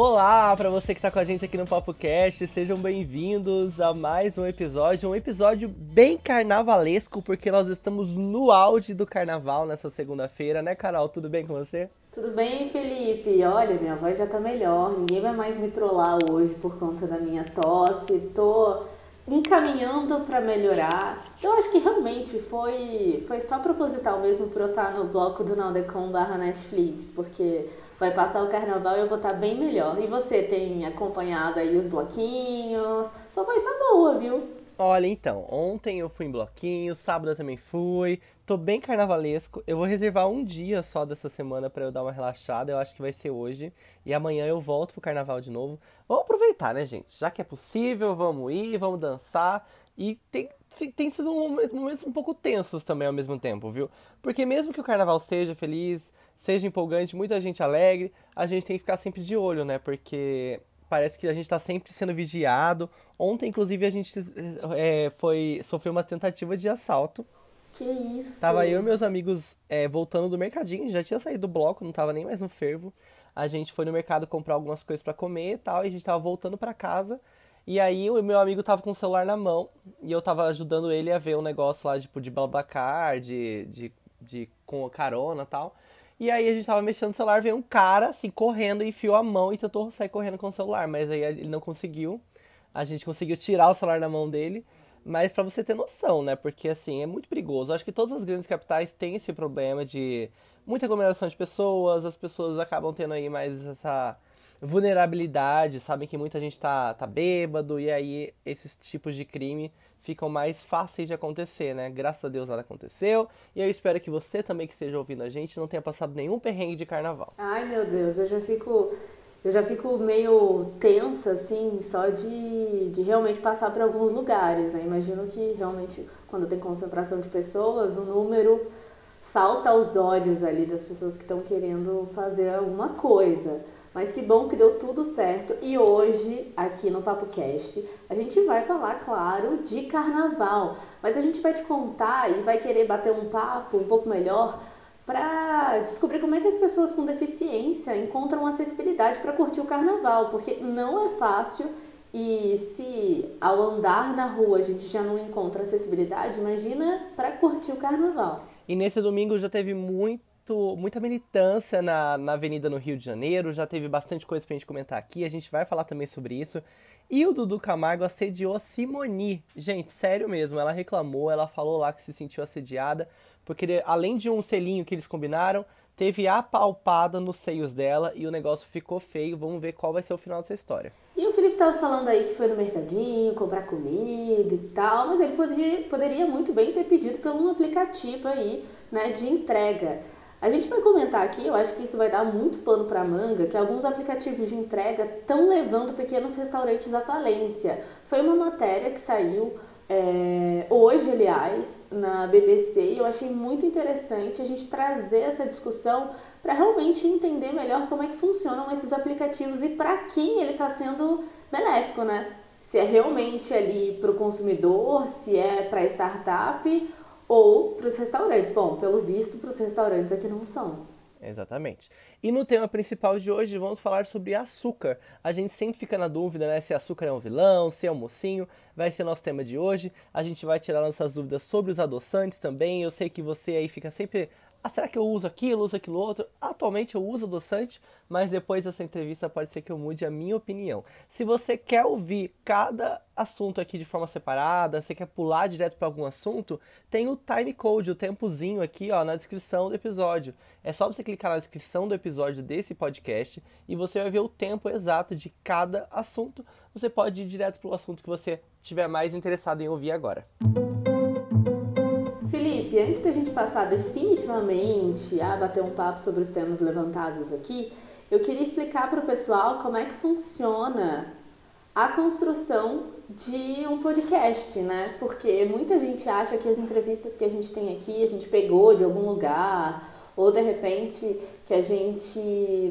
Olá para você que está com a gente aqui no Papo Cast, sejam bem-vindos a mais um episódio, um episódio bem carnavalesco, porque nós estamos no auge do carnaval nessa segunda-feira, né, Carol? Tudo bem com você? Tudo bem, Felipe? Olha, minha voz já tá melhor, ninguém vai mais me trollar hoje por conta da minha tosse, tô encaminhando para melhorar. Eu acho que realmente foi, foi só proposital mesmo para eu estar no bloco do Naldecom barra Netflix, porque vai passar o carnaval e eu vou estar bem melhor. E você tem acompanhado aí os bloquinhos? Sua voz tá boa, viu? Olha, então, ontem eu fui em bloquinho, sábado eu também fui. Tô bem carnavalesco. Eu vou reservar um dia só dessa semana para eu dar uma relaxada. Eu acho que vai ser hoje. E amanhã eu volto pro carnaval de novo. Vamos aproveitar, né, gente? Já que é possível, vamos ir, vamos dançar. E tem, tem sido momentos um pouco tensos também ao mesmo tempo, viu? Porque mesmo que o carnaval seja feliz, seja empolgante, muita gente alegre, a gente tem que ficar sempre de olho, né? Porque parece que a gente está sempre sendo vigiado. Ontem, inclusive, a gente é, foi sofreu uma tentativa de assalto. Que isso? Tava eu e meus amigos é, voltando do mercadinho, já tinha saído do bloco, não tava nem mais no fervo. A gente foi no mercado comprar algumas coisas para comer e tal, e a gente tava voltando para casa. E aí o meu amigo tava com o celular na mão e eu tava ajudando ele a ver um negócio lá, tipo, de Babacar, de, de, de com carona e tal. E aí a gente tava mexendo no celular, veio um cara, assim, correndo, enfiou a mão e tentou sair correndo com o celular, mas aí ele não conseguiu. A gente conseguiu tirar o celular da mão dele, mas para você ter noção, né? Porque, assim, é muito perigoso. Eu acho que todas as grandes capitais têm esse problema de muita aglomeração de pessoas, as pessoas acabam tendo aí mais essa vulnerabilidade, sabem que muita gente tá, tá bêbado, e aí esses tipos de crime ficam mais fáceis de acontecer, né? Graças a Deus nada aconteceu. E eu espero que você também que esteja ouvindo a gente não tenha passado nenhum perrengue de carnaval. Ai, meu Deus, eu já fico eu já fico meio tensa assim, só de, de realmente passar por alguns lugares, né? Imagino que realmente quando tem concentração de pessoas, o número salta aos olhos ali das pessoas que estão querendo fazer alguma coisa. Mas que bom que deu tudo certo. E hoje, aqui no Papo Cast, a gente vai falar, claro, de carnaval. Mas a gente vai te contar e vai querer bater um papo um pouco melhor para descobrir como é que as pessoas com deficiência encontram acessibilidade para curtir o carnaval, porque não é fácil e se ao andar na rua a gente já não encontra acessibilidade, imagina para curtir o carnaval. E nesse domingo já teve muito muito, muita militância na, na Avenida no Rio de Janeiro, já teve bastante coisa pra gente comentar aqui, a gente vai falar também sobre isso. E o Dudu Camargo assediou a Simoni. Gente, sério mesmo, ela reclamou, ela falou lá que se sentiu assediada, porque além de um selinho que eles combinaram, teve a palpada nos seios dela e o negócio ficou feio. Vamos ver qual vai ser o final dessa história. E o Felipe tava falando aí que foi no mercadinho comprar comida e tal, mas ele poderia, poderia muito bem ter pedido por um aplicativo aí, né, de entrega. A gente vai comentar aqui, eu acho que isso vai dar muito pano para manga, que alguns aplicativos de entrega estão levando pequenos restaurantes à falência. Foi uma matéria que saiu é, hoje, aliás, na BBC, e eu achei muito interessante a gente trazer essa discussão para realmente entender melhor como é que funcionam esses aplicativos e para quem ele está sendo benéfico, né? Se é realmente ali para o consumidor, se é para startup ou para os restaurantes. Bom, pelo visto, para os restaurantes aqui não são. Exatamente. E no tema principal de hoje vamos falar sobre açúcar. A gente sempre fica na dúvida, né, se açúcar é um vilão, se é um mocinho. Vai ser nosso tema de hoje. A gente vai tirar nossas dúvidas sobre os adoçantes também. Eu sei que você aí fica sempre ah, será que eu uso aquilo, uso aquilo outro? Atualmente eu uso adoçante, mas depois dessa entrevista pode ser que eu mude a minha opinião. Se você quer ouvir cada assunto aqui de forma separada, você quer pular direto para algum assunto, tem o time code, o tempozinho aqui, ó, na descrição do episódio. É só você clicar na descrição do episódio desse podcast e você vai ver o tempo exato de cada assunto. Você pode ir direto para o assunto que você estiver mais interessado em ouvir agora. Música Felipe, antes da gente passar definitivamente a bater um papo sobre os temas levantados aqui, eu queria explicar para o pessoal como é que funciona a construção de um podcast, né? Porque muita gente acha que as entrevistas que a gente tem aqui a gente pegou de algum lugar, ou de repente que a gente,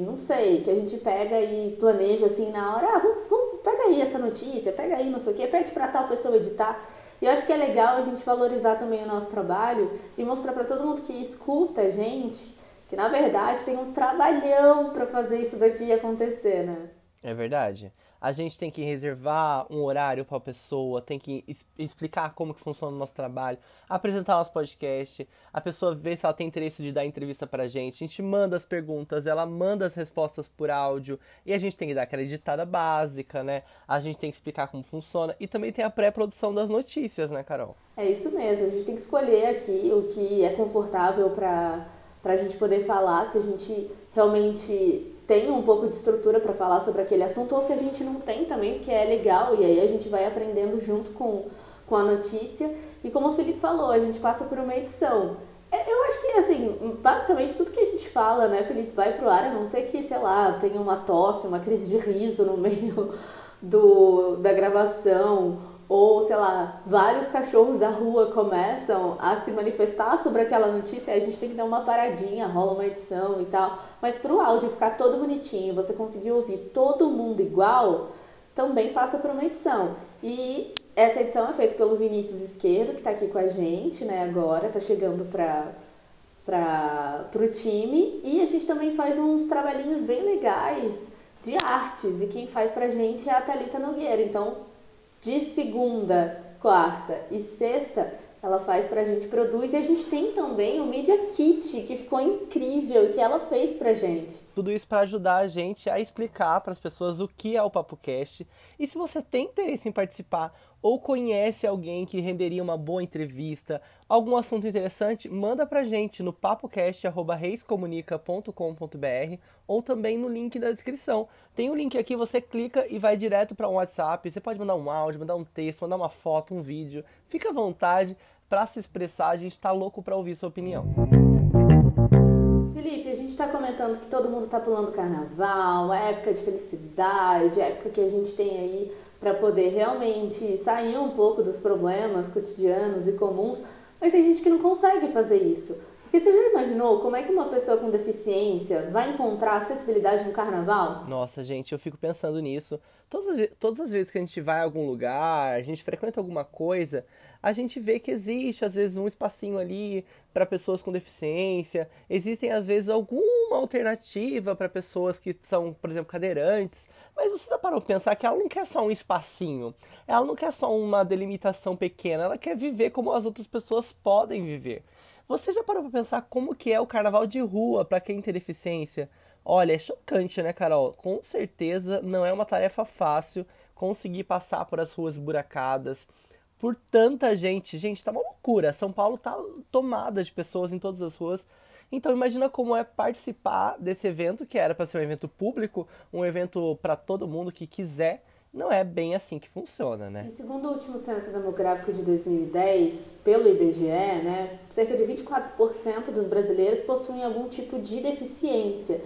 não sei, que a gente pega e planeja assim na hora, ah, vamos, vamos pega aí essa notícia, pega aí não sei o que, pede para tal pessoa editar. E eu acho que é legal a gente valorizar também o nosso trabalho e mostrar para todo mundo que escuta a gente que na verdade tem um trabalhão para fazer isso daqui acontecer, né? É verdade. A gente tem que reservar um horário para a pessoa, tem que explicar como que funciona o nosso trabalho, apresentar nosso podcast, a pessoa vê se ela tem interesse de dar entrevista pra gente, a gente manda as perguntas, ela manda as respostas por áudio, e a gente tem que dar aquela editada básica, né? A gente tem que explicar como funciona, e também tem a pré-produção das notícias, né, Carol? É isso mesmo, a gente tem que escolher aqui o que é confortável para a gente poder falar, se a gente realmente tem um pouco de estrutura para falar sobre aquele assunto, ou se a gente não tem também, que é legal, e aí a gente vai aprendendo junto com, com a notícia. E como o Felipe falou, a gente passa por uma edição. É, eu acho que, assim, basicamente tudo que a gente fala, né, Felipe, vai pro ar, a não ser que, sei lá, tenha uma tosse, uma crise de riso no meio do, da gravação, ou sei lá, vários cachorros da rua começam a se manifestar sobre aquela notícia, a gente tem que dar uma paradinha, rola uma edição e tal. Mas para o áudio ficar todo bonitinho, você conseguir ouvir todo mundo igual, também passa por uma edição. E essa edição é feita pelo Vinícius Esquerdo, que está aqui com a gente, né, agora, está chegando para para o time e a gente também faz uns trabalhinhos bem legais de artes e quem faz pra gente é a Talita Nogueira. Então, de segunda, quarta e sexta, ela faz pra gente, produz. E a gente tem também o Media Kit, que ficou incrível que ela fez pra gente. Tudo isso para ajudar a gente a explicar para as pessoas o que é o PapoCast. E se você tem interesse em participar ou conhece alguém que renderia uma boa entrevista, algum assunto interessante, manda pra gente no papocast@reiscomunica.com.br ou também no link da descrição. Tem o um link aqui, você clica e vai direto para um WhatsApp. Você pode mandar um áudio, mandar um texto, mandar uma foto, um vídeo. Fica à vontade para se expressar, a gente está louco para ouvir sua opinião. Felipe, a gente está comentando que todo mundo está pulando carnaval, época de felicidade, época que a gente tem aí para poder realmente sair um pouco dos problemas cotidianos e comuns, mas tem gente que não consegue fazer isso. Porque você já imaginou como é que uma pessoa com deficiência vai encontrar acessibilidade no carnaval? Nossa, gente, eu fico pensando nisso. Todas, todas as vezes que a gente vai a algum lugar, a gente frequenta alguma coisa, a gente vê que existe, às vezes, um espacinho ali para pessoas com deficiência. Existem, às vezes, alguma alternativa para pessoas que são, por exemplo, cadeirantes. Mas você já parou para pensar que ela não quer só um espacinho, ela não quer só uma delimitação pequena, ela quer viver como as outras pessoas podem viver. Você já parou para pensar como que é o carnaval de rua para quem tem deficiência? Olha, é chocante, né, Carol? Com certeza não é uma tarefa fácil conseguir passar por as ruas buracadas, por tanta gente. Gente, tá uma loucura. São Paulo tá tomada de pessoas em todas as ruas. Então imagina como é participar desse evento que era para ser um evento público, um evento para todo mundo que quiser não é bem assim que funciona, né? E segundo o último censo demográfico de 2010, pelo IBGE, né, cerca de 24% dos brasileiros possuem algum tipo de deficiência.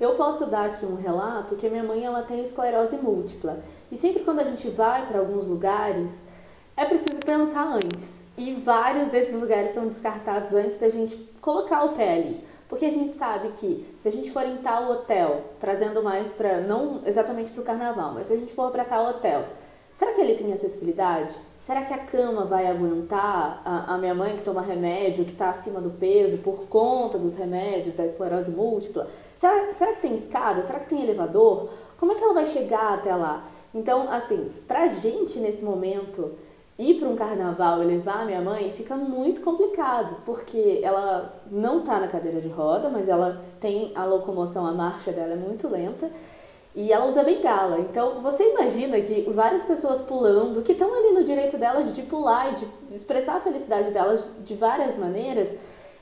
Eu posso dar aqui um relato que a minha mãe ela tem esclerose múltipla. E sempre quando a gente vai para alguns lugares, é preciso pensar antes. E vários desses lugares são descartados antes da gente colocar o pé ali. Porque a gente sabe que se a gente for em tal hotel, trazendo mais para, não exatamente para o carnaval, mas se a gente for para tal hotel, será que ele tem acessibilidade? Será que a cama vai aguentar a, a minha mãe que toma remédio, que está acima do peso por conta dos remédios, da esclerose múltipla? Será, será que tem escada? Será que tem elevador? Como é que ela vai chegar até lá? Então, assim, para a gente nesse momento ir para um carnaval e levar a minha mãe fica muito complicado, porque ela não está na cadeira de roda, mas ela tem a locomoção, a marcha dela é muito lenta. E ela usa bengala. Então, você imagina que várias pessoas pulando, que estão ali no direito delas de pular e de expressar a felicidade delas de várias maneiras,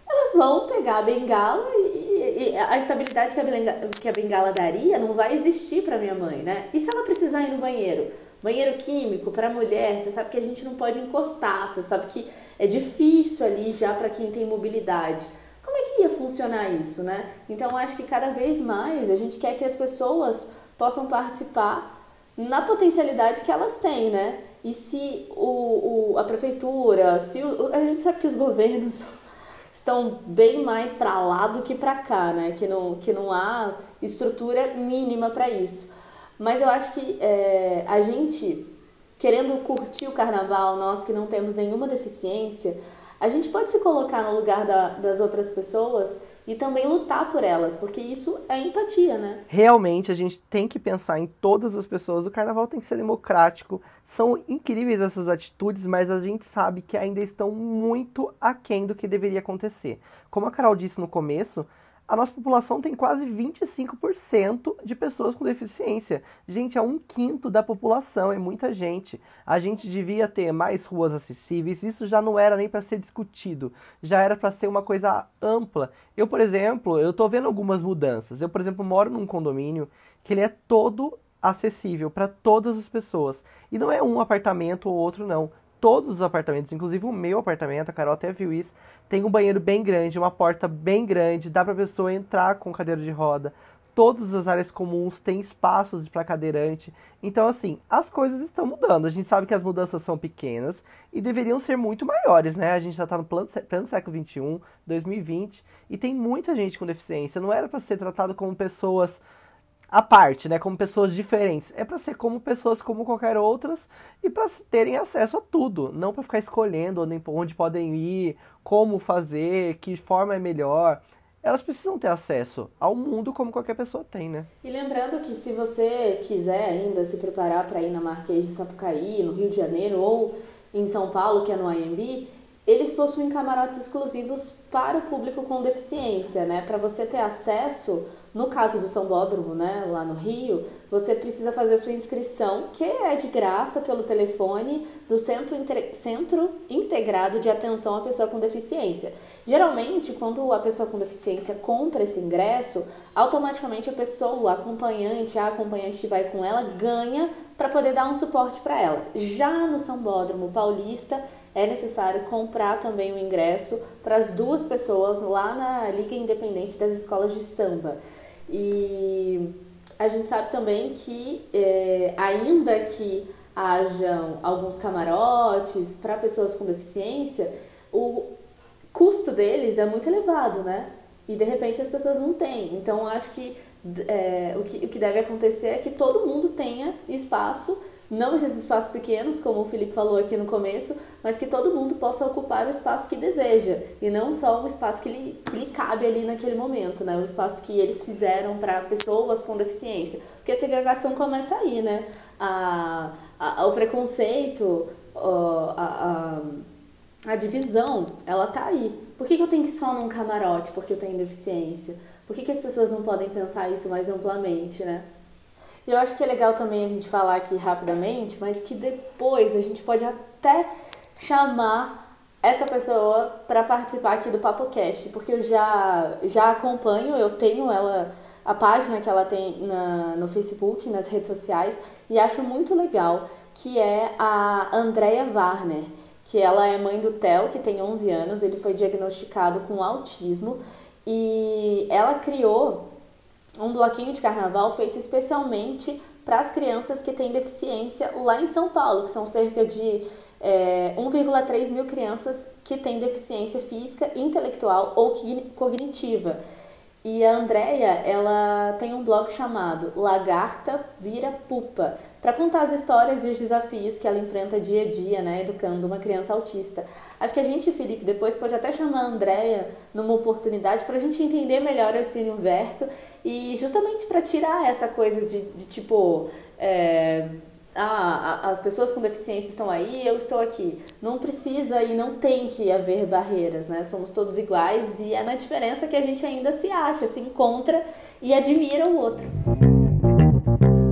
elas vão pegar a bengala e, e a estabilidade que a, bengala, que a bengala daria não vai existir para minha mãe, né? E se ela precisar ir no banheiro? Banheiro químico para mulher, você sabe que a gente não pode encostar, você sabe que é difícil ali já para quem tem mobilidade. Como é que ia funcionar isso, né? Então acho que cada vez mais a gente quer que as pessoas possam participar na potencialidade que elas têm, né? E se o, o a prefeitura, se o, a gente sabe que os governos estão bem mais para lá do que para cá, né? Que não, que não há estrutura mínima para isso. Mas eu acho que é, a gente, querendo curtir o carnaval, nós que não temos nenhuma deficiência, a gente pode se colocar no lugar da, das outras pessoas e também lutar por elas, porque isso é empatia, né? Realmente a gente tem que pensar em todas as pessoas. O carnaval tem que ser democrático. São incríveis essas atitudes, mas a gente sabe que ainda estão muito aquém do que deveria acontecer. Como a Carol disse no começo, a nossa população tem quase 25% de pessoas com deficiência. Gente, é um quinto da população, é muita gente. A gente devia ter mais ruas acessíveis, isso já não era nem para ser discutido, já era para ser uma coisa ampla. Eu, por exemplo, eu tô vendo algumas mudanças. Eu, por exemplo, moro num condomínio que ele é todo acessível para todas as pessoas. E não é um apartamento ou outro, não todos os apartamentos, inclusive o meu apartamento, a Carol até viu isso, tem um banheiro bem grande, uma porta bem grande, dá pra pessoa entrar com cadeira de roda. Todas as áreas comuns têm espaços para cadeirante. Então, assim, as coisas estão mudando. A gente sabe que as mudanças são pequenas e deveriam ser muito maiores, né? A gente já está no plano século XXI, 2020, e tem muita gente com deficiência. Não era para ser tratado como pessoas à parte, né, como pessoas diferentes. É para ser como pessoas como qualquer outras e para terem acesso a tudo, não para ficar escolhendo onde, podem ir, como fazer, que forma é melhor. Elas precisam ter acesso ao mundo como qualquer pessoa tem, né? E lembrando que se você quiser ainda se preparar para ir na Marquês de Sapucaí, no Rio de Janeiro ou em São Paulo, que é no IMB, eles possuem camarotes exclusivos para o público com deficiência, né? Para você ter acesso no caso do São Bódromo, né, lá no Rio, você precisa fazer sua inscrição, que é de graça pelo telefone do Centro, Centro Integrado de Atenção à Pessoa com Deficiência. Geralmente, quando a pessoa com deficiência compra esse ingresso, automaticamente a pessoa, a acompanhante, a acompanhante que vai com ela, ganha para poder dar um suporte para ela. Já no São Bódromo Paulista, é necessário comprar também o ingresso para as duas pessoas lá na Liga Independente das Escolas de Samba. E a gente sabe também que, é, ainda que hajam alguns camarotes para pessoas com deficiência, o custo deles é muito elevado, né? E de repente as pessoas não têm. Então acho que, é, o, que o que deve acontecer é que todo mundo tenha espaço não esses espaços pequenos, como o Felipe falou aqui no começo, mas que todo mundo possa ocupar o espaço que deseja e não só o espaço que lhe, que lhe cabe ali naquele momento, né? O espaço que eles fizeram para pessoas com deficiência. Porque a segregação começa aí, né? A, a, o preconceito, a, a, a divisão, ela tá aí. Por que, que eu tenho que ir só num camarote porque eu tenho deficiência? Por que, que as pessoas não podem pensar isso mais amplamente, né? E eu acho que é legal também a gente falar aqui rapidamente, mas que depois a gente pode até chamar essa pessoa para participar aqui do PapoCast, porque eu já, já acompanho, eu tenho ela, a página que ela tem na, no Facebook, nas redes sociais, e acho muito legal, que é a Andrea Warner, que ela é mãe do Theo, que tem 11 anos, ele foi diagnosticado com autismo, e ela criou um bloquinho de carnaval feito especialmente para as crianças que têm deficiência lá em São Paulo, que são cerca de é, 1,3 mil crianças que têm deficiência física, intelectual ou cognitiva. E a Andrea, ela tem um blog chamado Lagarta Vira Pupa, para contar as histórias e os desafios que ela enfrenta dia a dia, né, educando uma criança autista. Acho que a gente, Felipe, depois pode até chamar a Andrea numa oportunidade para a gente entender melhor esse universo e justamente para tirar essa coisa de, de tipo. É, ah, as pessoas com deficiência estão aí, eu estou aqui. Não precisa e não tem que haver barreiras, né? Somos todos iguais e é na diferença que a gente ainda se acha, se encontra e admira o outro.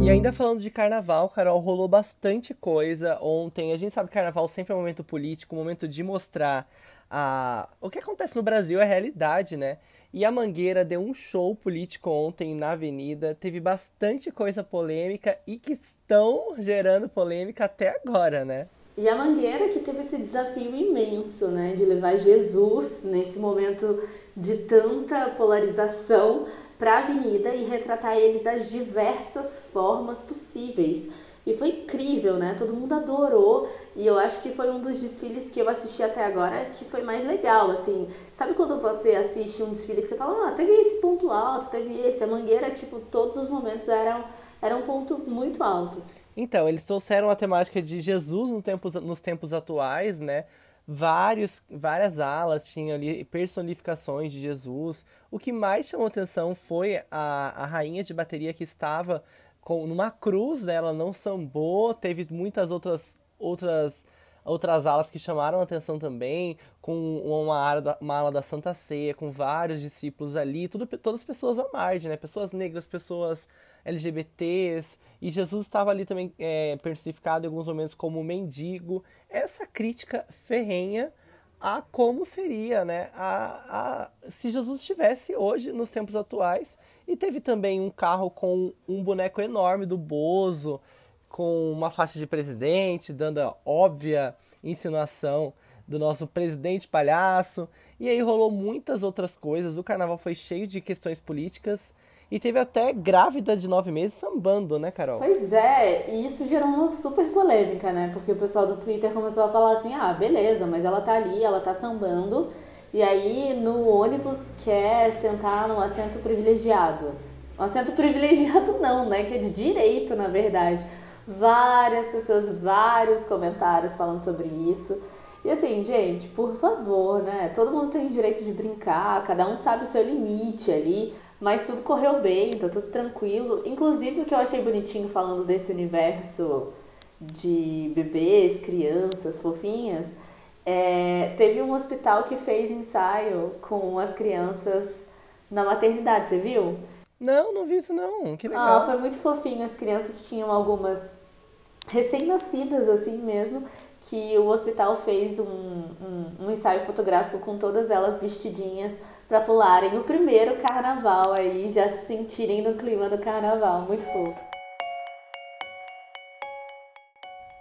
E ainda falando de carnaval, Carol, rolou bastante coisa ontem. A gente sabe que carnaval sempre é um momento político, um momento de mostrar a... o que acontece no Brasil é realidade, né? E a Mangueira deu um show político ontem na Avenida, teve bastante coisa polêmica e que estão gerando polêmica até agora, né? E a Mangueira que teve esse desafio imenso, né, de levar Jesus nesse momento de tanta polarização para a Avenida e retratar ele das diversas formas possíveis e foi incrível, né? Todo mundo adorou. E eu acho que foi um dos desfiles que eu assisti até agora que foi mais legal, assim. Sabe quando você assiste um desfile que você fala, ah, teve esse ponto alto, teve esse. A Mangueira, tipo, todos os momentos eram, eram um ponto muito altos. Então, eles trouxeram a temática de Jesus no tempos, nos tempos atuais, né? vários, várias alas, tinha ali personificações de Jesus. O que mais chamou atenção foi a, a rainha de bateria que estava com, numa cruz, né? ela não sambou, teve muitas outras outras outras alas que chamaram atenção também, com uma, ala da, uma ala da Santa Ceia, com vários discípulos ali, tudo, todas pessoas à margem, né? Pessoas negras, pessoas LGBTs, e Jesus estava ali também é, personificado em alguns momentos como mendigo. Essa crítica ferrenha a como seria, né? A, a, se Jesus estivesse hoje, nos tempos atuais, e teve também um carro com um boneco enorme do Bozo, com uma faixa de presidente, dando a óbvia insinuação do nosso presidente palhaço. E aí rolou muitas outras coisas. O carnaval foi cheio de questões políticas. E teve até grávida de nove meses sambando, né, Carol? Pois é, e isso gerou uma super polêmica, né? Porque o pessoal do Twitter começou a falar assim: ah, beleza, mas ela tá ali, ela tá sambando, e aí no ônibus quer sentar num assento privilegiado. Um assento privilegiado não, né? Que é de direito, na verdade várias pessoas, vários comentários falando sobre isso. E assim, gente, por favor, né? Todo mundo tem direito de brincar, cada um sabe o seu limite ali, mas tudo correu bem, tá tudo tranquilo. Inclusive, o que eu achei bonitinho falando desse universo de bebês, crianças, fofinhas, é, teve um hospital que fez ensaio com as crianças na maternidade, você viu? Não, não vi isso não. Que legal. Ah, foi muito fofinho. As crianças tinham algumas recém-nascidas, assim mesmo, que o hospital fez um, um, um, ensaio fotográfico com todas elas vestidinhas para pularem o primeiro carnaval aí, já se sentirem no clima do carnaval. Muito fofo.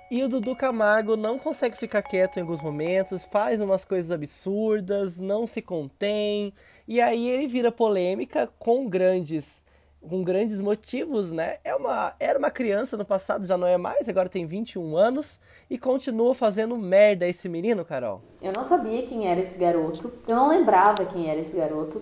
E o Dudu Camargo não consegue ficar quieto em alguns momentos, faz umas coisas absurdas, não se contém, e aí ele vira polêmica com grandes com grandes motivos, né? É uma, era uma criança no passado, já não é mais, agora tem 21 anos e continua fazendo merda esse menino, Carol. Eu não sabia quem era esse garoto, eu não lembrava quem era esse garoto.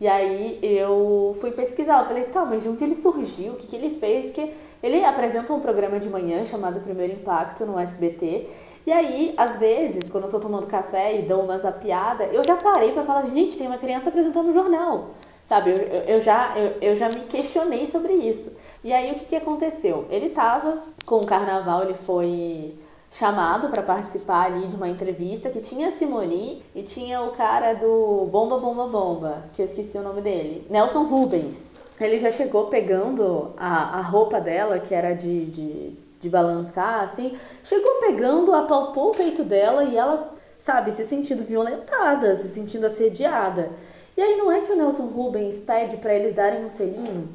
E aí eu fui pesquisar, eu falei, tá, mas de onde ele surgiu, o que, que ele fez? Porque ele apresenta um programa de manhã chamado Primeiro Impacto no SBT. E aí, às vezes, quando eu tô tomando café e dou uma zapiada, eu já parei para falar, gente, tem uma criança apresentando um jornal. Sabe, eu, eu, já, eu, eu já me questionei sobre isso. E aí o que, que aconteceu? Ele tava com o carnaval, ele foi chamado para participar ali de uma entrevista que tinha a Simoni e tinha o cara do Bomba Bomba Bomba, que eu esqueci o nome dele, Nelson Rubens. Ele já chegou pegando a, a roupa dela, que era de, de, de balançar, assim, chegou pegando, apalpou o peito dela e ela, sabe, se sentindo violentada, se sentindo assediada. E aí não é que o Nelson Rubens pede para eles darem um selinho?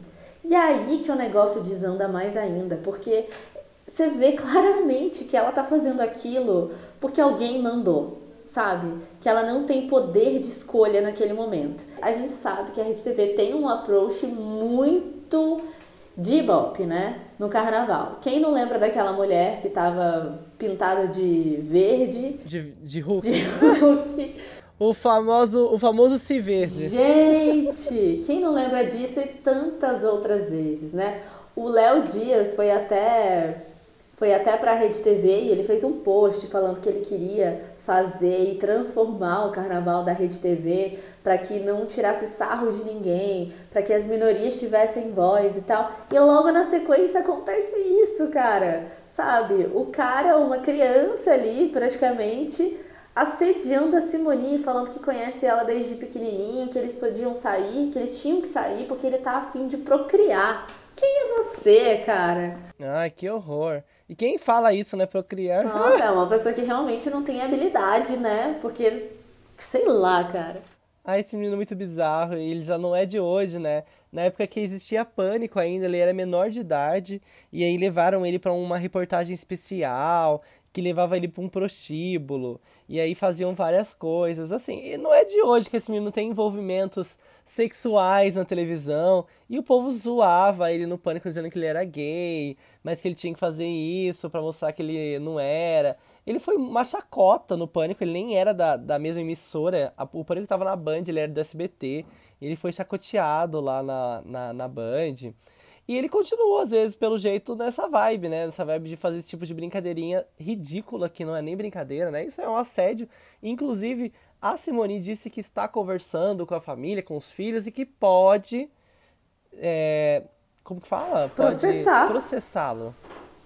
E aí que o negócio desanda mais ainda, porque você vê claramente que ela tá fazendo aquilo porque alguém mandou, sabe? Que ela não tem poder de escolha naquele momento. A gente sabe que a Rede TV tem um approach muito de ibope, né? No carnaval. Quem não lembra daquela mulher que tava pintada de verde? De, de Hulk. De Hulk. O famoso, o famoso se verde. Gente, quem não lembra disso e tantas outras vezes, né? O Léo Dias foi até foi até para a Rede TV e ele fez um post falando que ele queria fazer e transformar o carnaval da Rede TV para que não tirasse sarro de ninguém, para que as minorias tivessem voz e tal. E logo na sequência acontece isso, cara. Sabe? O cara, uma criança ali, praticamente, assediando a Simone, falando que conhece ela desde pequenininho, que eles podiam sair, que eles tinham que sair porque ele tá afim de procriar. Quem é você, cara? Ai, que horror. E quem fala isso, né, procriar? Nossa, é uma pessoa que realmente não tem habilidade, né? Porque, sei lá, cara. Ah, esse menino é muito bizarro, ele já não é de hoje, né? Na época que existia pânico ainda, ele era menor de idade, e aí levaram ele para uma reportagem especial, que levava ele para um prostíbulo. E aí faziam várias coisas. Assim, e não é de hoje que esse menino tem envolvimentos sexuais na televisão. E o povo zoava ele no pânico dizendo que ele era gay, mas que ele tinha que fazer isso para mostrar que ele não era. Ele foi uma chacota no pânico, ele nem era da, da mesma emissora. O pânico estava na Band, ele era do SBT. Ele foi chacoteado lá na, na, na Band. E ele continua, às vezes, pelo jeito, nessa vibe, né? Nessa vibe de fazer esse tipo de brincadeirinha ridícula, que não é nem brincadeira, né? Isso é um assédio. Inclusive, a Simone disse que está conversando com a família, com os filhos, e que pode. É, como que fala? Processar. Processá-lo.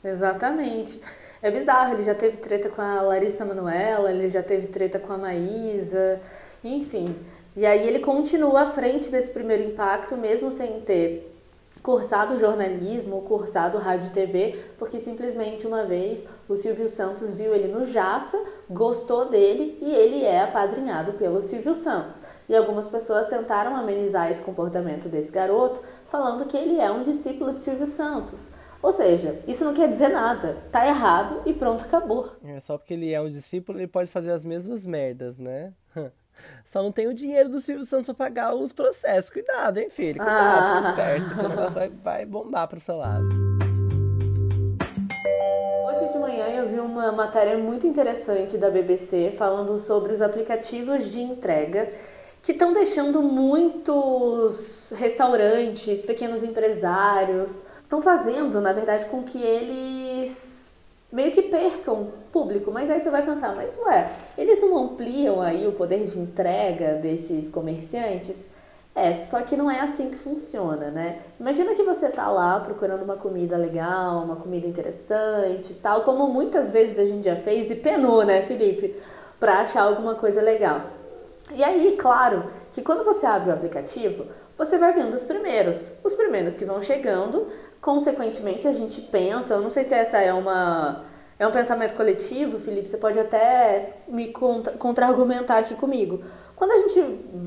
Exatamente. É bizarro, ele já teve treta com a Larissa Manoela, ele já teve treta com a Maísa, enfim. E aí ele continua à frente desse primeiro impacto, mesmo sem ter cursado jornalismo, cursado rádio e TV, porque simplesmente uma vez o Silvio Santos viu ele no Jaça, gostou dele e ele é apadrinhado pelo Silvio Santos. E algumas pessoas tentaram amenizar esse comportamento desse garoto, falando que ele é um discípulo de Silvio Santos. Ou seja, isso não quer dizer nada. Tá errado e pronto, acabou. É só porque ele é um discípulo, ele pode fazer as mesmas merdas, né? Só não tem o dinheiro do Silvio Santos pra pagar os processos. Cuidado, hein, filho? Cuidado, ah. fica esperto, que o negócio vai, vai bombar pro seu lado. Hoje de manhã eu vi uma matéria muito interessante da BBC falando sobre os aplicativos de entrega que estão deixando muitos restaurantes, pequenos empresários, estão fazendo, na verdade, com que eles meio que percam público. Mas aí você vai pensar, mas ué, eles não ampliam aí o poder de entrega desses comerciantes? É, só que não é assim que funciona, né? Imagina que você tá lá procurando uma comida legal, uma comida interessante, tal, como muitas vezes a gente já fez e penou, né, Felipe, para achar alguma coisa legal. E aí, claro, que quando você abre o aplicativo, você vai vendo os primeiros, os primeiros que vão chegando, consequentemente a gente pensa, eu não sei se essa é uma é um pensamento coletivo, Felipe, você pode até me contra-argumentar aqui comigo. Quando a gente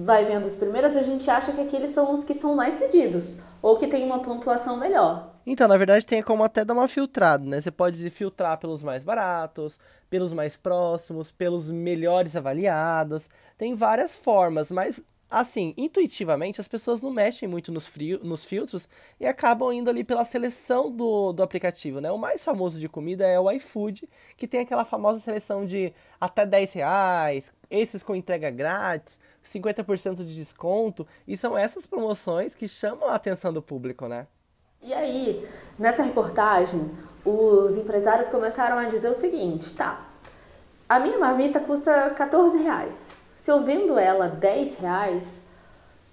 vai vendo os primeiros, a gente acha que aqueles são os que são mais pedidos, ou que tem uma pontuação melhor. Então, na verdade, tem como até dar uma filtrada, né? Você pode filtrar pelos mais baratos, pelos mais próximos, pelos melhores avaliados. Tem várias formas, mas assim, intuitivamente as pessoas não mexem muito nos, frio, nos filtros e acabam indo ali pela seleção do, do aplicativo, né? O mais famoso de comida é o iFood, que tem aquela famosa seleção de até 10 reais, esses com entrega grátis, 50% de desconto, e são essas promoções que chamam a atenção do público, né? E aí, nessa reportagem, os empresários começaram a dizer o seguinte, tá, a minha marmita custa 14 reais. Se eu vendo ela 10 reais,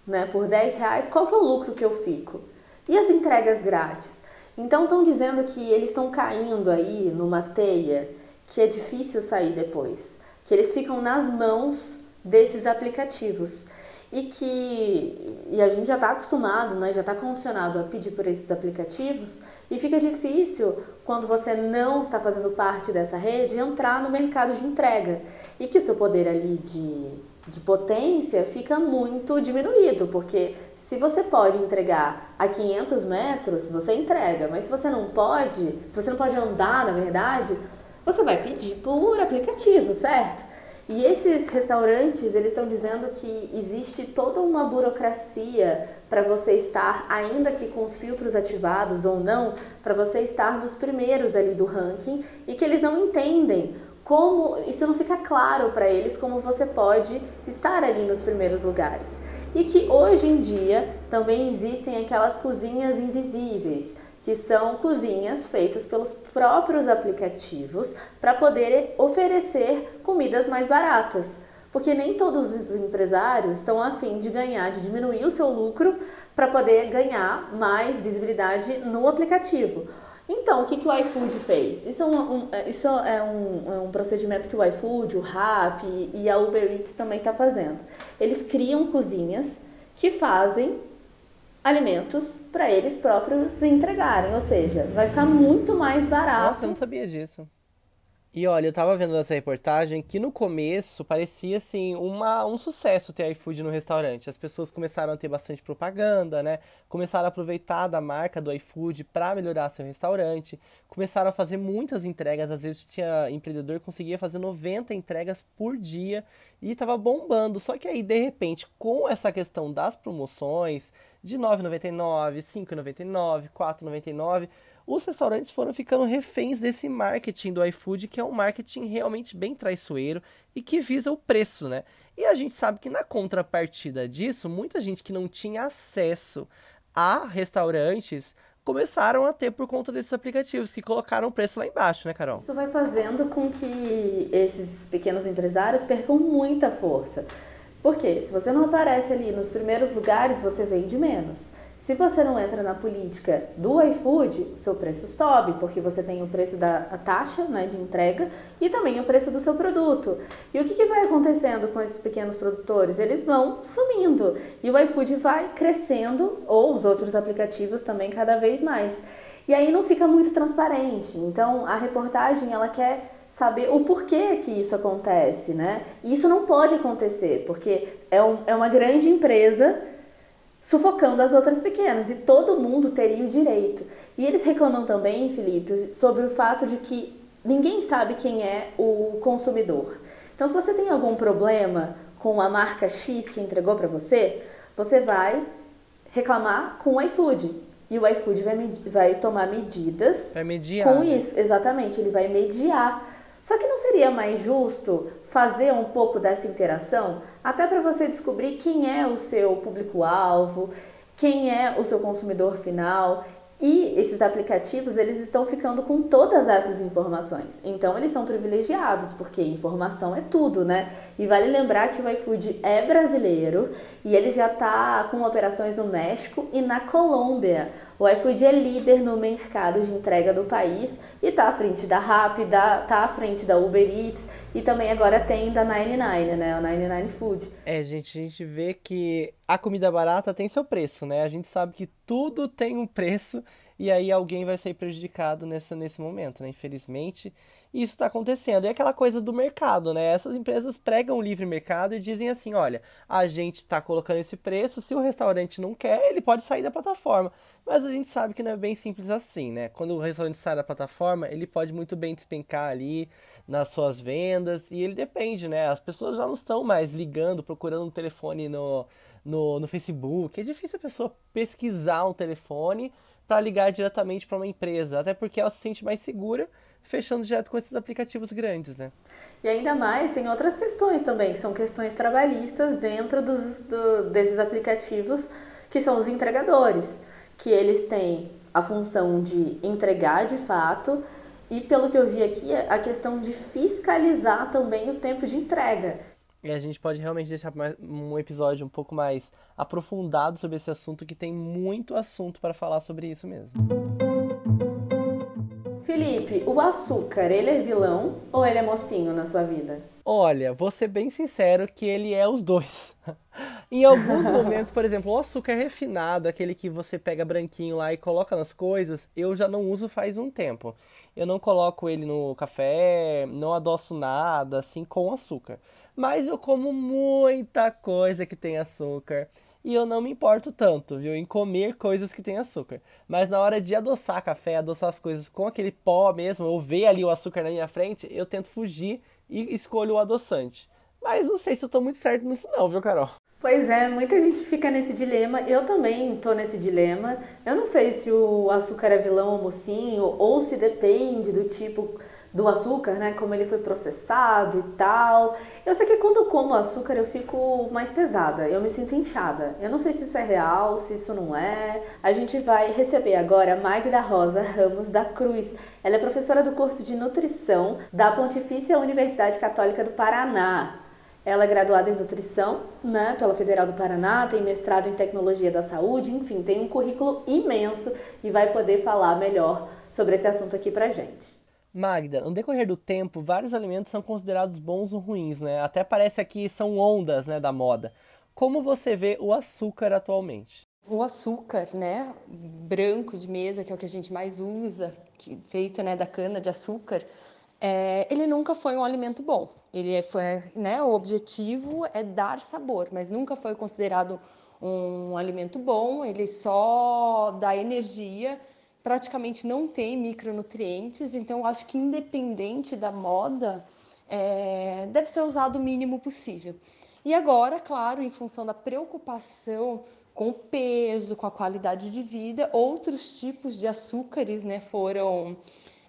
né, por 10 reais, qual que é o lucro que eu fico? E as entregas grátis? Então estão dizendo que eles estão caindo aí numa teia que é difícil sair depois, que eles ficam nas mãos desses aplicativos e que e a gente já está acostumado, né, já está condicionado a pedir por esses aplicativos e fica difícil quando você não está fazendo parte dessa rede entrar no mercado de entrega e que o seu poder ali de, de potência fica muito diminuído, porque se você pode entregar a 500 metros, você entrega, mas se você não pode, se você não pode andar, na verdade, você vai pedir por aplicativo, certo? E esses restaurantes, eles estão dizendo que existe toda uma burocracia para você estar, ainda que com os filtros ativados ou não, para você estar nos primeiros ali do ranking e que eles não entendem como isso não fica claro para eles como você pode estar ali nos primeiros lugares. E que hoje em dia também existem aquelas cozinhas invisíveis, que são cozinhas feitas pelos próprios aplicativos para poder oferecer comidas mais baratas. Porque nem todos os empresários estão afim de ganhar, de diminuir o seu lucro para poder ganhar mais visibilidade no aplicativo. Então, o que, que o iFood fez? Isso é um, um é, isso é um, é um procedimento que o iFood, o Rap e a Uber Eats também está fazendo. Eles criam cozinhas que fazem alimentos para eles próprios entregarem, ou seja, vai ficar muito mais barato. Nossa, eu não sabia disso. E olha, eu tava vendo essa reportagem que no começo parecia assim uma, um sucesso ter iFood no restaurante. As pessoas começaram a ter bastante propaganda, né? Começaram a aproveitar da marca do iFood para melhorar seu restaurante. Começaram a fazer muitas entregas, às vezes tinha empreendedor que conseguia fazer 90 entregas por dia e tava bombando. Só que aí de repente, com essa questão das promoções de 9,99, 5,99, 4,99, os restaurantes foram ficando reféns desse marketing do iFood, que é um marketing realmente bem traiçoeiro e que visa o preço, né? E a gente sabe que na contrapartida disso, muita gente que não tinha acesso a restaurantes começaram a ter por conta desses aplicativos que colocaram o preço lá embaixo, né, Carol? Isso vai fazendo com que esses pequenos empresários percam muita força. Porque se você não aparece ali nos primeiros lugares, você vende menos. Se você não entra na política do iFood, o seu preço sobe, porque você tem o preço da taxa né, de entrega e também o preço do seu produto. E o que, que vai acontecendo com esses pequenos produtores? Eles vão sumindo e o iFood vai crescendo, ou os outros aplicativos também cada vez mais. E aí não fica muito transparente. Então a reportagem ela quer saber o porquê que isso acontece, né? E isso não pode acontecer, porque é, um, é uma grande empresa sufocando as outras pequenas e todo mundo teria o direito. E eles reclamam também, Felipe, sobre o fato de que ninguém sabe quem é o consumidor. Então, se você tem algum problema com a marca X que entregou para você, você vai reclamar com o iFood. E o iFood vai, vai tomar medidas vai mediar, com isso. Exatamente, ele vai mediar. Só que não seria mais justo fazer um pouco dessa interação, até para você descobrir quem é o seu público-alvo, quem é o seu consumidor final. E esses aplicativos, eles estão ficando com todas essas informações. Então, eles são privilegiados, porque informação é tudo, né? E vale lembrar que o iFood é brasileiro e ele já está com operações no México e na Colômbia. O iFood é líder no mercado de entrega do país e está à frente da Rappi, está à frente da Uber Eats e também agora tem da 99, né? O 99 Food. É, gente, a gente vê que a comida barata tem seu preço, né? A gente sabe que tudo tem um preço e aí alguém vai sair prejudicado nessa, nesse momento, né? Infelizmente, isso está acontecendo. E é aquela coisa do mercado, né? Essas empresas pregam o livre mercado e dizem assim: olha, a gente está colocando esse preço, se o restaurante não quer, ele pode sair da plataforma. Mas a gente sabe que não é bem simples assim, né? Quando o restaurante sai da plataforma, ele pode muito bem despencar ali nas suas vendas e ele depende, né? As pessoas já não estão mais ligando, procurando um telefone no, no, no Facebook. É difícil a pessoa pesquisar um telefone para ligar diretamente para uma empresa, até porque ela se sente mais segura fechando direto com esses aplicativos grandes, né? E ainda mais tem outras questões também, que são questões trabalhistas dentro dos, do, desses aplicativos, que são os entregadores que eles têm a função de entregar de fato e, pelo que eu vi aqui, a questão de fiscalizar também o tempo de entrega. E a gente pode realmente deixar um episódio um pouco mais aprofundado sobre esse assunto, que tem muito assunto para falar sobre isso mesmo. Felipe, o açúcar, ele é vilão ou ele é mocinho na sua vida? Olha, vou ser bem sincero que ele é os dois. em alguns momentos, por exemplo, o açúcar refinado, aquele que você pega branquinho lá e coloca nas coisas, eu já não uso faz um tempo. Eu não coloco ele no café, não adoço nada assim com açúcar. Mas eu como muita coisa que tem açúcar e eu não me importo tanto, viu, em comer coisas que tem açúcar. Mas na hora de adoçar café, adoçar as coisas com aquele pó mesmo, ou ver ali o açúcar na minha frente, eu tento fugir e escolho o adoçante. Mas não sei se eu tô muito certo nisso não, viu, Carol? Pois é, muita gente fica nesse dilema. Eu também tô nesse dilema. Eu não sei se o açúcar é vilão ou mocinho, ou se depende do tipo do açúcar, né? Como ele foi processado e tal. Eu sei que quando eu como açúcar eu fico mais pesada, eu me sinto inchada. Eu não sei se isso é real, se isso não é. A gente vai receber agora Magda Rosa Ramos da Cruz. Ela é professora do curso de nutrição da Pontifícia Universidade Católica do Paraná. Ela é graduada em nutrição, né, pela Federal do Paraná, tem mestrado em tecnologia da saúde, enfim, tem um currículo imenso e vai poder falar melhor sobre esse assunto aqui pra gente. Magda, no decorrer do tempo, vários alimentos são considerados bons ou ruins, né? Até parece aqui são ondas, né, da moda. Como você vê o açúcar atualmente? O açúcar, né, branco de mesa, que é o que a gente mais usa, que, feito, né, da cana de açúcar, é, ele nunca foi um alimento bom. Ele é, foi, né, o objetivo é dar sabor, mas nunca foi considerado um alimento bom. Ele só dá energia praticamente não tem micronutrientes, então acho que independente da moda, é, deve ser usado o mínimo possível. E agora, claro, em função da preocupação com o peso, com a qualidade de vida, outros tipos de açúcares né, foram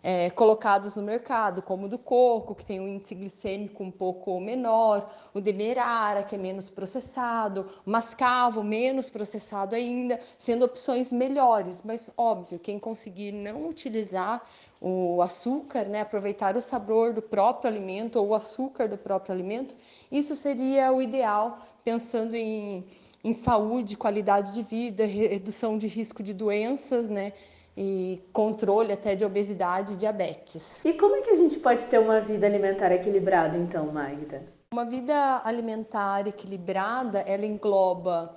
é, colocados no mercado, como o do coco, que tem um índice glicêmico um pouco menor, o demerara, que é menos processado, o mascavo, menos processado ainda, sendo opções melhores. Mas, óbvio, quem conseguir não utilizar o açúcar, né, aproveitar o sabor do próprio alimento ou o açúcar do próprio alimento, isso seria o ideal, pensando em, em saúde, qualidade de vida, redução de risco de doenças, né, e controle até de obesidade e diabetes. E como é que a gente pode ter uma vida alimentar equilibrada, então, Magda? Uma vida alimentar equilibrada, ela engloba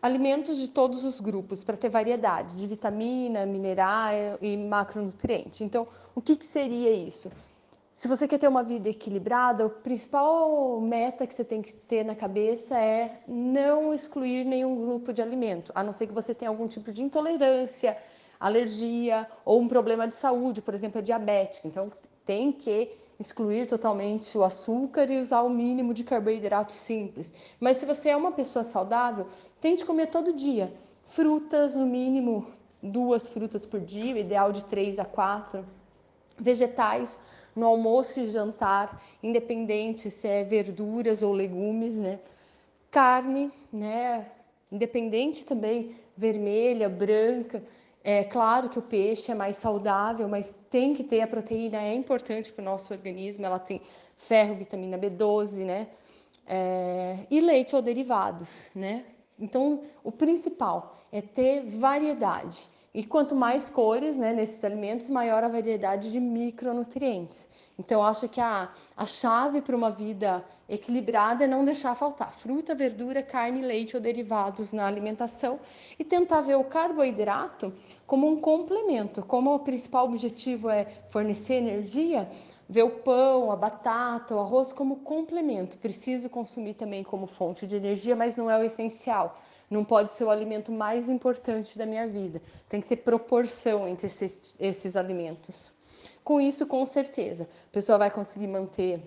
alimentos de todos os grupos para ter variedade de vitamina, mineral e macronutriente. Então, o que, que seria isso? Se você quer ter uma vida equilibrada, o principal meta que você tem que ter na cabeça é não excluir nenhum grupo de alimento, a não ser que você tenha algum tipo de intolerância, alergia ou um problema de saúde, por exemplo, a diabética. Então, tem que excluir totalmente o açúcar e usar o mínimo de carboidrato simples. Mas se você é uma pessoa saudável, tente comer todo dia frutas, no mínimo duas frutas por dia, ideal de três a quatro. Vegetais no almoço e jantar, independente se é verduras ou legumes, né? Carne, né? Independente também vermelha, branca, é claro que o peixe é mais saudável, mas tem que ter a proteína, é importante para o nosso organismo. Ela tem ferro, vitamina B12, né? É, e leite ou derivados, né? Então, o principal é ter variedade. E quanto mais cores né, nesses alimentos, maior a variedade de micronutrientes. Então, acho que a, a chave para uma vida equilibrada é não deixar faltar fruta, verdura, carne, leite ou derivados na alimentação e tentar ver o carboidrato como um complemento. Como o principal objetivo é fornecer energia, ver o pão, a batata, o arroz como complemento. Preciso consumir também como fonte de energia, mas não é o essencial. Não pode ser o alimento mais importante da minha vida. Tem que ter proporção entre esses, esses alimentos. Com isso, com certeza, a pessoa vai conseguir manter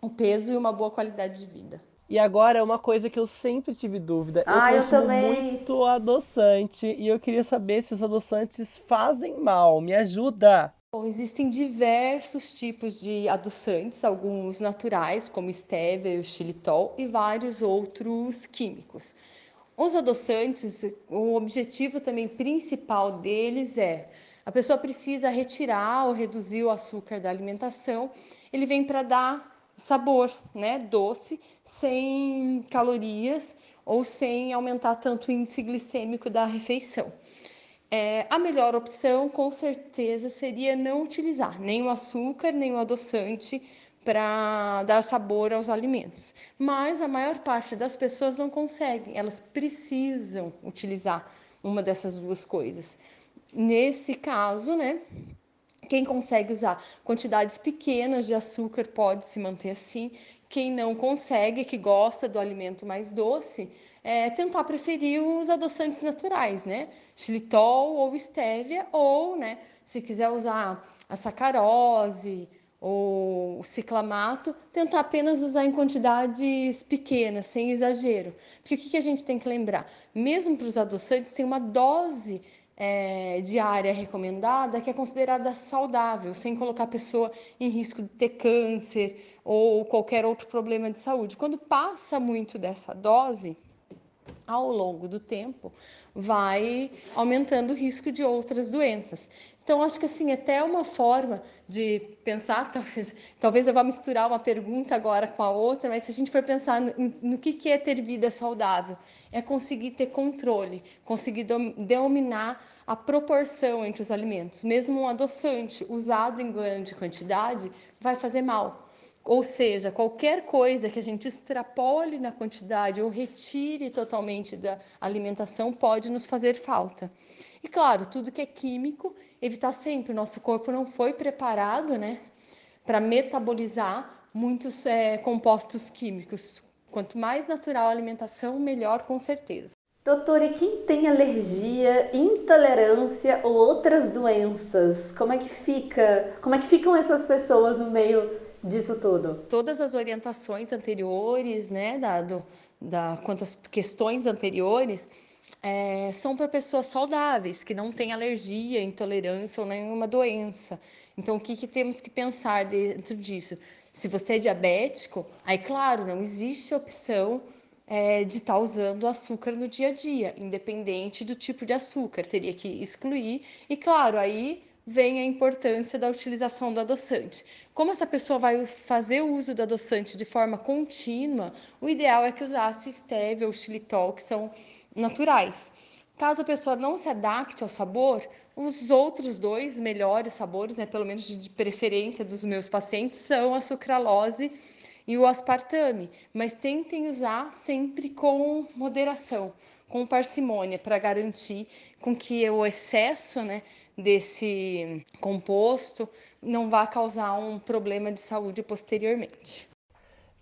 o peso e uma boa qualidade de vida. E agora, uma coisa que eu sempre tive dúvida. Ah, eu, eu também. muito adoçante e eu queria saber se os adoçantes fazem mal. Me ajuda! Bom, existem diversos tipos de adoçantes, alguns naturais, como stevia e o xilitol, e vários outros químicos. Os adoçantes, o objetivo também principal deles é a pessoa precisa retirar ou reduzir o açúcar da alimentação. Ele vem para dar sabor, né, doce, sem calorias ou sem aumentar tanto o índice glicêmico da refeição. É, a melhor opção, com certeza, seria não utilizar nem o açúcar, nem o adoçante para dar sabor aos alimentos. Mas a maior parte das pessoas não conseguem, elas precisam utilizar uma dessas duas coisas. Nesse caso, né, quem consegue usar quantidades pequenas de açúcar pode se manter assim. Quem não consegue, que gosta do alimento mais doce, é tentar preferir os adoçantes naturais, né? Xilitol ou stevia, ou, né, se quiser usar a sacarose ou ciclamato, tentar apenas usar em quantidades pequenas, sem exagero. Porque o que a gente tem que lembrar? Mesmo para os adoçantes, tem uma dose é, diária recomendada que é considerada saudável, sem colocar a pessoa em risco de ter câncer ou qualquer outro problema de saúde. Quando passa muito dessa dose, ao longo do tempo, vai aumentando o risco de outras doenças. Então, acho que assim, até uma forma de pensar, talvez, talvez eu vá misturar uma pergunta agora com a outra, mas se a gente for pensar no, no que, que é ter vida saudável, é conseguir ter controle, conseguir dominar a proporção entre os alimentos. Mesmo um adoçante usado em grande quantidade vai fazer mal. Ou seja, qualquer coisa que a gente extrapole na quantidade ou retire totalmente da alimentação pode nos fazer falta. E claro, tudo que é químico, evitar sempre. O nosso corpo não foi preparado né, para metabolizar muitos é, compostos químicos. Quanto mais natural a alimentação, melhor com certeza. Doutora, e quem tem alergia, intolerância ou outras doenças, como é que fica? Como é que ficam essas pessoas no meio disso tudo? Todas as orientações anteriores, né, dado da quantas questões anteriores, é, são para pessoas saudáveis, que não têm alergia, intolerância ou nenhuma doença. Então, o que, que temos que pensar dentro disso? Se você é diabético, aí, claro, não existe opção é, de estar tá usando açúcar no dia a dia, independente do tipo de açúcar, teria que excluir. E, claro, aí vem a importância da utilização do adoçante. Como essa pessoa vai fazer o uso do adoçante de forma contínua, o ideal é que usasse o stevia ou xilitol, que são naturais. Caso a pessoa não se adapte ao sabor, os outros dois melhores sabores, né, pelo menos de preferência dos meus pacientes, são a sucralose e o aspartame, mas tentem usar sempre com moderação, com parcimônia, para garantir com que o excesso, né, desse composto não vá causar um problema de saúde posteriormente.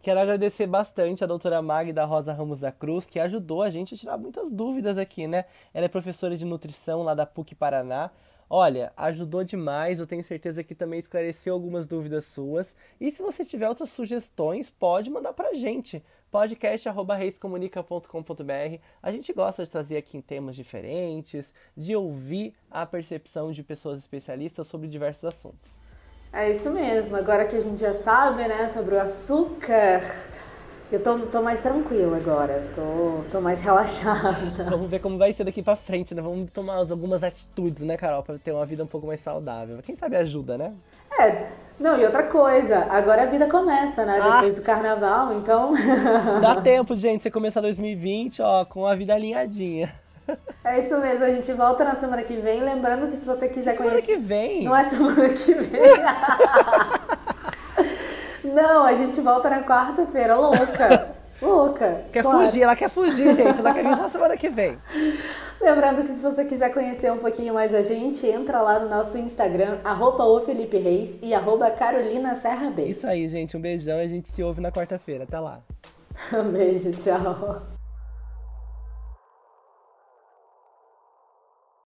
Quero agradecer bastante a doutora Magda Rosa Ramos da Cruz, que ajudou a gente a tirar muitas dúvidas aqui, né? Ela é professora de nutrição lá da PUC Paraná. Olha, ajudou demais, eu tenho certeza que também esclareceu algumas dúvidas suas. E se você tiver outras sugestões, pode mandar pra gente podcast@reiscomunica.com.br. A gente gosta de trazer aqui temas diferentes, de ouvir a percepção de pessoas especialistas sobre diversos assuntos. É isso mesmo. Agora que a gente já sabe, né, sobre o açúcar, eu tô, tô mais tranquila agora, tô, tô mais relaxada. Vamos ver como vai ser daqui pra frente, né? Vamos tomar algumas atitudes, né, Carol, pra ter uma vida um pouco mais saudável. Quem sabe ajuda, né? É, não, e outra coisa, agora a vida começa, né? Depois ah. do carnaval, então. Dá tempo, gente, você começar 2020, ó, com a vida alinhadinha. É isso mesmo, a gente volta na semana que vem. Lembrando que se você quiser semana conhecer. Semana que vem? Não é semana que vem. Não, a gente volta na quarta-feira, louca. louca. Quer claro. fugir, ela quer fugir, gente. Ela quer vir só semana que vem. Lembrando que se você quiser conhecer um pouquinho mais a gente, entra lá no nosso Instagram, arroba o Felipe Reis e arroba Carolina Serra B. Isso aí, gente. Um beijão e a gente se ouve na quarta-feira. Até lá. Um beijo, tchau.